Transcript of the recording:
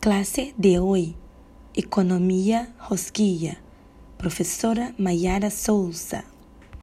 Classe de hoje, Economia Rosquilla, Professora Mayara Souza.